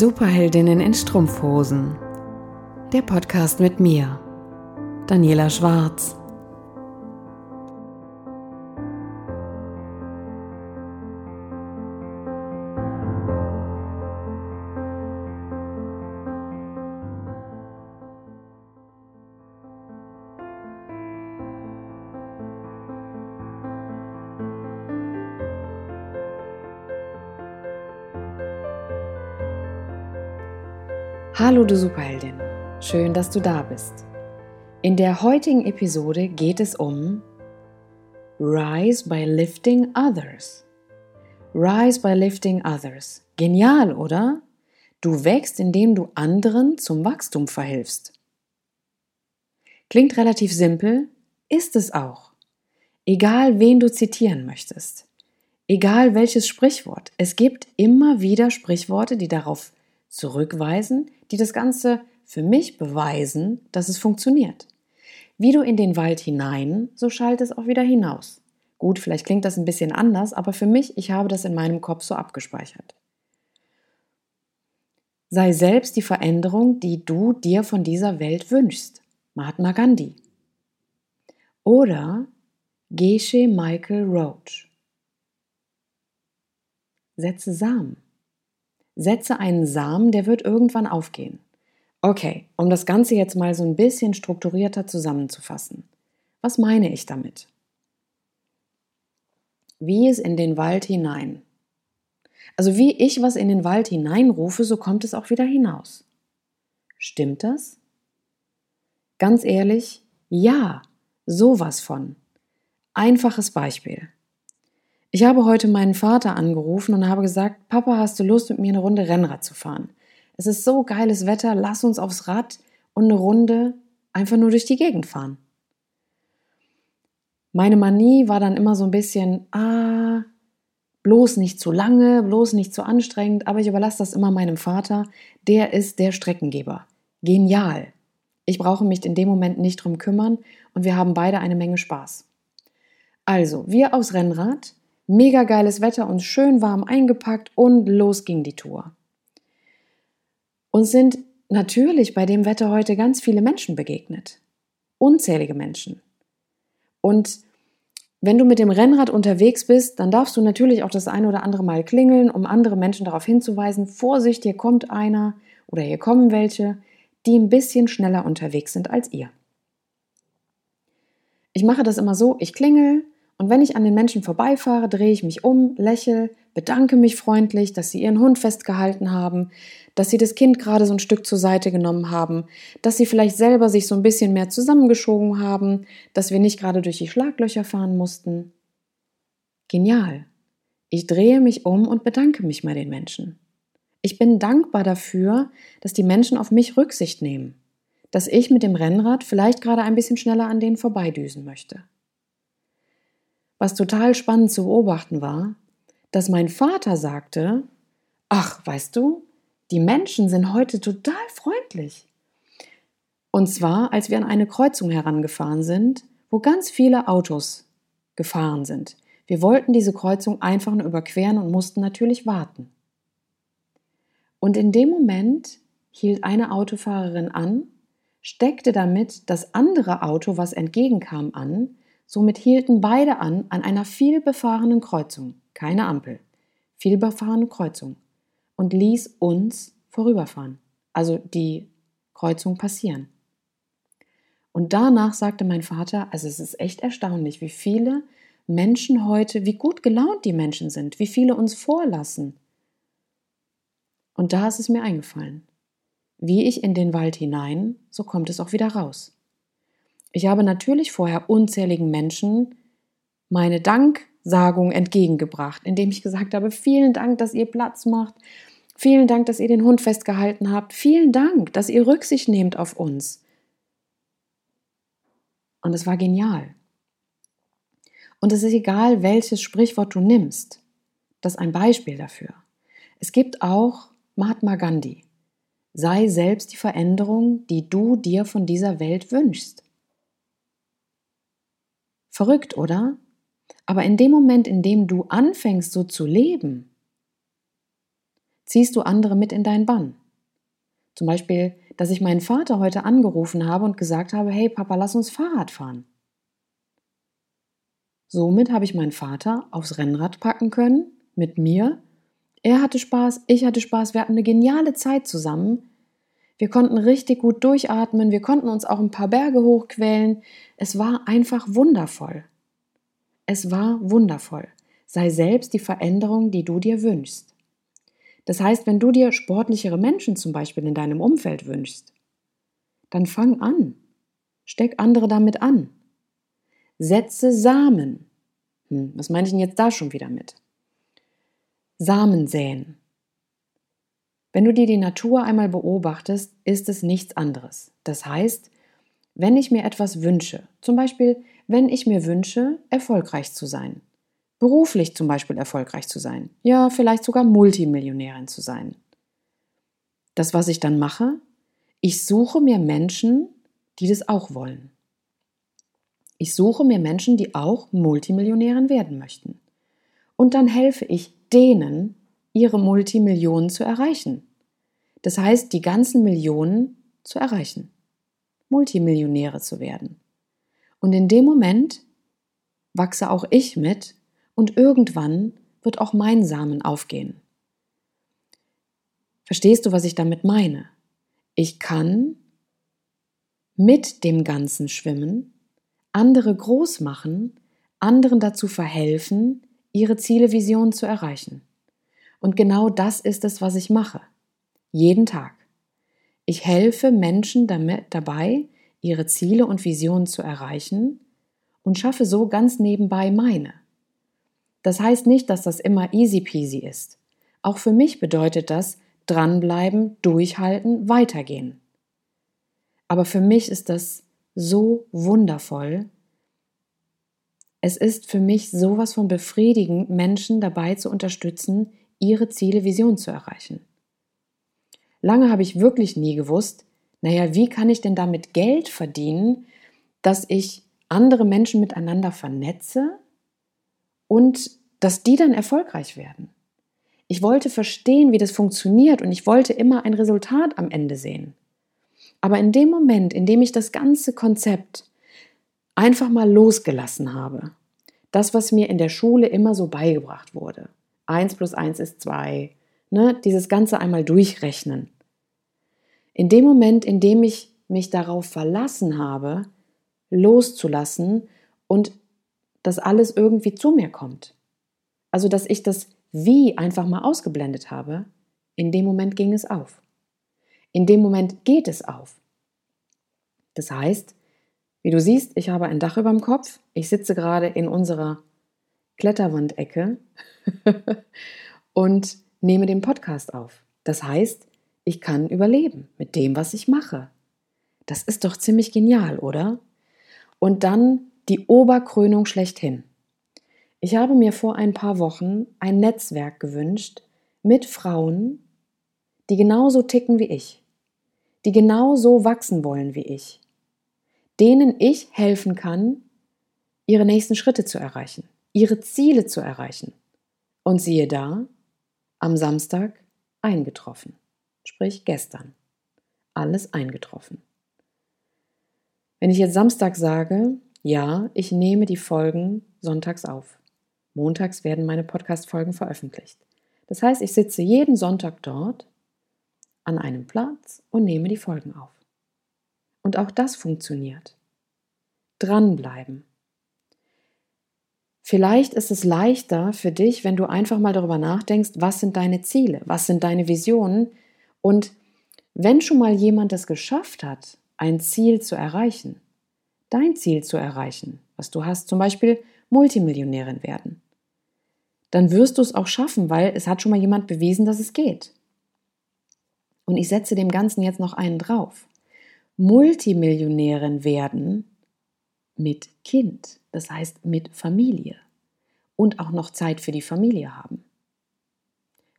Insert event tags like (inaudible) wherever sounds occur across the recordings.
Superheldinnen in Strumpfhosen. Der Podcast mit mir, Daniela Schwarz. Hallo du Superheldin, schön, dass du da bist. In der heutigen Episode geht es um Rise by Lifting Others. Rise by Lifting Others. Genial, oder? Du wächst, indem du anderen zum Wachstum verhilfst. Klingt relativ simpel, ist es auch. Egal, wen du zitieren möchtest. Egal welches Sprichwort. Es gibt immer wieder Sprichworte, die darauf zurückweisen, die das Ganze für mich beweisen, dass es funktioniert. Wie du in den Wald hinein, so schallt es auch wieder hinaus. Gut, vielleicht klingt das ein bisschen anders, aber für mich, ich habe das in meinem Kopf so abgespeichert. Sei selbst die Veränderung, die du dir von dieser Welt wünschst. Mahatma Gandhi. Oder Geshe Michael Roach. Setze Samen. Setze einen Samen, der wird irgendwann aufgehen. Okay, um das Ganze jetzt mal so ein bisschen strukturierter zusammenzufassen. Was meine ich damit? Wie es in den Wald hinein. Also wie ich was in den Wald hineinrufe, so kommt es auch wieder hinaus. Stimmt das? Ganz ehrlich, ja, sowas von. Einfaches Beispiel. Ich habe heute meinen Vater angerufen und habe gesagt, Papa, hast du Lust, mit mir eine Runde Rennrad zu fahren? Es ist so geiles Wetter, lass uns aufs Rad und eine Runde einfach nur durch die Gegend fahren. Meine Manie war dann immer so ein bisschen, ah, bloß nicht zu lange, bloß nicht zu anstrengend, aber ich überlasse das immer meinem Vater. Der ist der Streckengeber. Genial. Ich brauche mich in dem Moment nicht drum kümmern und wir haben beide eine Menge Spaß. Also, wir aufs Rennrad, Mega geiles Wetter und schön warm eingepackt und los ging die Tour. Uns sind natürlich bei dem Wetter heute ganz viele Menschen begegnet. Unzählige Menschen. Und wenn du mit dem Rennrad unterwegs bist, dann darfst du natürlich auch das eine oder andere Mal klingeln, um andere Menschen darauf hinzuweisen, Vorsicht, hier kommt einer oder hier kommen welche, die ein bisschen schneller unterwegs sind als ihr. Ich mache das immer so, ich klingel, und wenn ich an den Menschen vorbeifahre, drehe ich mich um, lächle, bedanke mich freundlich, dass sie ihren Hund festgehalten haben, dass sie das Kind gerade so ein Stück zur Seite genommen haben, dass sie vielleicht selber sich so ein bisschen mehr zusammengeschoben haben, dass wir nicht gerade durch die Schlaglöcher fahren mussten. Genial. Ich drehe mich um und bedanke mich bei den Menschen. Ich bin dankbar dafür, dass die Menschen auf mich Rücksicht nehmen, dass ich mit dem Rennrad vielleicht gerade ein bisschen schneller an denen vorbeidüsen möchte. Was total spannend zu beobachten war, dass mein Vater sagte, ach, weißt du, die Menschen sind heute total freundlich. Und zwar, als wir an eine Kreuzung herangefahren sind, wo ganz viele Autos gefahren sind. Wir wollten diese Kreuzung einfach nur überqueren und mussten natürlich warten. Und in dem Moment hielt eine Autofahrerin an, steckte damit das andere Auto, was entgegenkam, an Somit hielten beide an an einer vielbefahrenen Kreuzung, keine Ampel, vielbefahrene Kreuzung, und ließ uns vorüberfahren, also die Kreuzung passieren. Und danach sagte mein Vater, also es ist echt erstaunlich, wie viele Menschen heute, wie gut gelaunt die Menschen sind, wie viele uns vorlassen. Und da ist es mir eingefallen. Wie ich in den Wald hinein, so kommt es auch wieder raus. Ich habe natürlich vorher unzähligen Menschen meine Danksagung entgegengebracht, indem ich gesagt habe, vielen Dank, dass ihr Platz macht, vielen Dank, dass ihr den Hund festgehalten habt, vielen Dank, dass ihr Rücksicht nehmt auf uns. Und es war genial. Und es ist egal, welches Sprichwort du nimmst. Das ist ein Beispiel dafür. Es gibt auch Mahatma Gandhi. Sei selbst die Veränderung, die du dir von dieser Welt wünschst. Verrückt, oder? Aber in dem Moment, in dem du anfängst, so zu leben, ziehst du andere mit in deinen Bann. Zum Beispiel, dass ich meinen Vater heute angerufen habe und gesagt habe, hey Papa, lass uns Fahrrad fahren. Somit habe ich meinen Vater aufs Rennrad packen können, mit mir. Er hatte Spaß, ich hatte Spaß, wir hatten eine geniale Zeit zusammen. Wir konnten richtig gut durchatmen, wir konnten uns auch ein paar Berge hochquälen. Es war einfach wundervoll. Es war wundervoll. Sei selbst die Veränderung, die du dir wünschst. Das heißt, wenn du dir sportlichere Menschen zum Beispiel in deinem Umfeld wünschst, dann fang an. Steck andere damit an. Setze Samen. Hm, was meine ich denn jetzt da schon wieder mit? Samen säen. Wenn du dir die Natur einmal beobachtest, ist es nichts anderes. Das heißt, wenn ich mir etwas wünsche, zum Beispiel, wenn ich mir wünsche, erfolgreich zu sein, beruflich zum Beispiel erfolgreich zu sein, ja, vielleicht sogar Multimillionärin zu sein. Das, was ich dann mache, ich suche mir Menschen, die das auch wollen. Ich suche mir Menschen, die auch Multimillionärin werden möchten. Und dann helfe ich denen, ihre Multimillionen zu erreichen. Das heißt, die ganzen Millionen zu erreichen. Multimillionäre zu werden. Und in dem Moment wachse auch ich mit und irgendwann wird auch mein Samen aufgehen. Verstehst du, was ich damit meine? Ich kann mit dem Ganzen schwimmen, andere groß machen, anderen dazu verhelfen, ihre Ziele, Visionen zu erreichen. Und genau das ist es, was ich mache. Jeden Tag. Ich helfe Menschen damit, dabei, ihre Ziele und Visionen zu erreichen und schaffe so ganz nebenbei meine. Das heißt nicht, dass das immer easy peasy ist. Auch für mich bedeutet das dranbleiben, durchhalten, weitergehen. Aber für mich ist das so wundervoll. Es ist für mich sowas von befriedigend, Menschen dabei zu unterstützen, ihre Ziele, Vision zu erreichen. Lange habe ich wirklich nie gewusst, naja, wie kann ich denn damit Geld verdienen, dass ich andere Menschen miteinander vernetze und dass die dann erfolgreich werden. Ich wollte verstehen, wie das funktioniert und ich wollte immer ein Resultat am Ende sehen. Aber in dem Moment, in dem ich das ganze Konzept einfach mal losgelassen habe, das, was mir in der Schule immer so beigebracht wurde, 1 plus 1 ist 2, ne, dieses Ganze einmal durchrechnen. In dem Moment, in dem ich mich darauf verlassen habe, loszulassen und dass alles irgendwie zu mir kommt. Also, dass ich das Wie einfach mal ausgeblendet habe, in dem Moment ging es auf. In dem Moment geht es auf. Das heißt, wie du siehst, ich habe ein Dach über dem Kopf. Ich sitze gerade in unserer Kletterwandecke (laughs) und nehme den Podcast auf. Das heißt, ich kann überleben mit dem, was ich mache. Das ist doch ziemlich genial, oder? Und dann die Oberkrönung schlechthin. Ich habe mir vor ein paar Wochen ein Netzwerk gewünscht mit Frauen, die genauso ticken wie ich, die genauso wachsen wollen wie ich, denen ich helfen kann, ihre nächsten Schritte zu erreichen, ihre Ziele zu erreichen. Und siehe da, am Samstag eingetroffen, sprich gestern. Alles eingetroffen. Wenn ich jetzt Samstag sage, ja, ich nehme die Folgen sonntags auf. Montags werden meine Podcast-Folgen veröffentlicht. Das heißt, ich sitze jeden Sonntag dort an einem Platz und nehme die Folgen auf. Und auch das funktioniert. Dranbleiben. Vielleicht ist es leichter für dich, wenn du einfach mal darüber nachdenkst, was sind deine Ziele, was sind deine Visionen und wenn schon mal jemand es geschafft hat, ein Ziel zu erreichen, dein Ziel zu erreichen, was du hast, zum Beispiel Multimillionärin werden, dann wirst du es auch schaffen, weil es hat schon mal jemand bewiesen, dass es geht. Und ich setze dem Ganzen jetzt noch einen drauf. Multimillionärin werden mit Kind, das heißt mit Familie und auch noch Zeit für die Familie haben.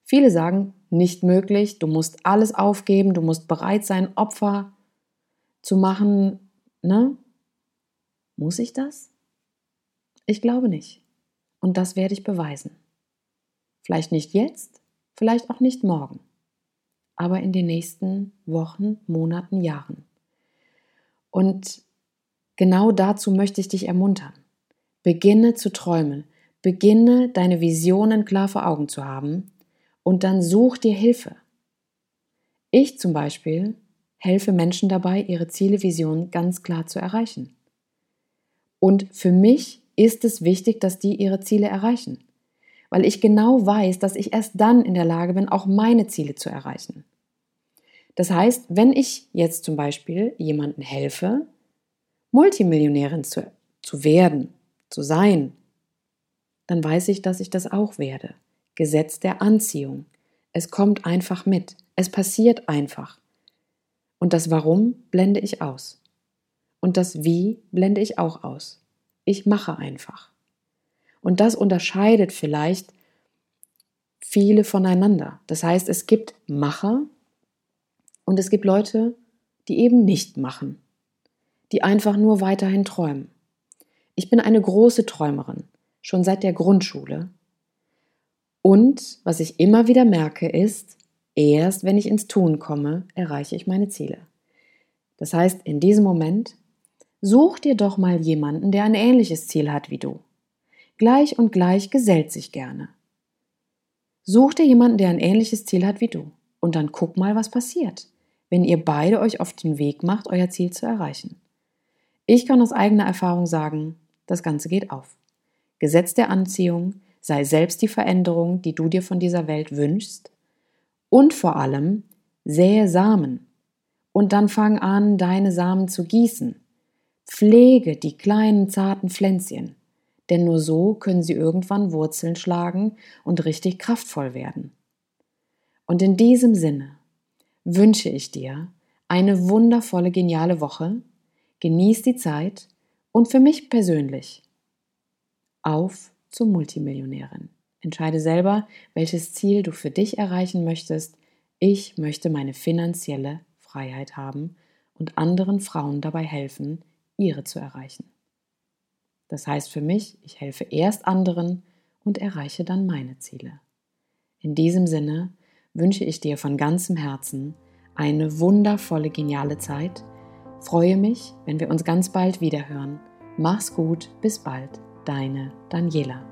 Viele sagen, nicht möglich, du musst alles aufgeben, du musst bereit sein, Opfer zu machen. Ne? Muss ich das? Ich glaube nicht. Und das werde ich beweisen. Vielleicht nicht jetzt, vielleicht auch nicht morgen, aber in den nächsten Wochen, Monaten, Jahren. Und genau dazu möchte ich dich ermuntern. Beginne zu träumen, beginne deine Visionen klar vor Augen zu haben und dann such dir Hilfe. Ich zum Beispiel helfe Menschen dabei, ihre Ziele, Visionen ganz klar zu erreichen. Und für mich ist es wichtig, dass die ihre Ziele erreichen, weil ich genau weiß, dass ich erst dann in der Lage bin, auch meine Ziele zu erreichen. Das heißt, wenn ich jetzt zum Beispiel jemandem helfe, Multimillionärin zu, zu werden, zu sein, dann weiß ich, dass ich das auch werde. Gesetz der Anziehung. Es kommt einfach mit. Es passiert einfach. Und das Warum blende ich aus. Und das Wie blende ich auch aus. Ich mache einfach. Und das unterscheidet vielleicht viele voneinander. Das heißt, es gibt Macher und es gibt Leute, die eben nicht machen, die einfach nur weiterhin träumen. Ich bin eine große Träumerin, schon seit der Grundschule. Und was ich immer wieder merke, ist, Erst wenn ich ins Tun komme, erreiche ich meine Ziele. Das heißt, in diesem Moment, such dir doch mal jemanden, der ein ähnliches Ziel hat wie du. Gleich und gleich gesellt sich gerne. Such dir jemanden, der ein ähnliches Ziel hat wie du. Und dann guck mal, was passiert, wenn ihr beide euch auf den Weg macht, euer Ziel zu erreichen. Ich kann aus eigener Erfahrung sagen, das Ganze geht auf. Gesetz der Anziehung, sei selbst die Veränderung, die du dir von dieser Welt wünschst und vor allem sähe Samen. Und dann fang an, deine Samen zu gießen. Pflege die kleinen zarten Pflänzchen, denn nur so können sie irgendwann Wurzeln schlagen und richtig kraftvoll werden. Und in diesem Sinne wünsche ich dir eine wundervolle, geniale Woche. Genieß die Zeit und für mich persönlich auf zur Multimillionärin. Entscheide selber, welches Ziel du für dich erreichen möchtest. Ich möchte meine finanzielle Freiheit haben und anderen Frauen dabei helfen, ihre zu erreichen. Das heißt für mich, ich helfe erst anderen und erreiche dann meine Ziele. In diesem Sinne wünsche ich dir von ganzem Herzen eine wundervolle, geniale Zeit. Freue mich, wenn wir uns ganz bald wiederhören. Mach's gut, bis bald, deine Daniela.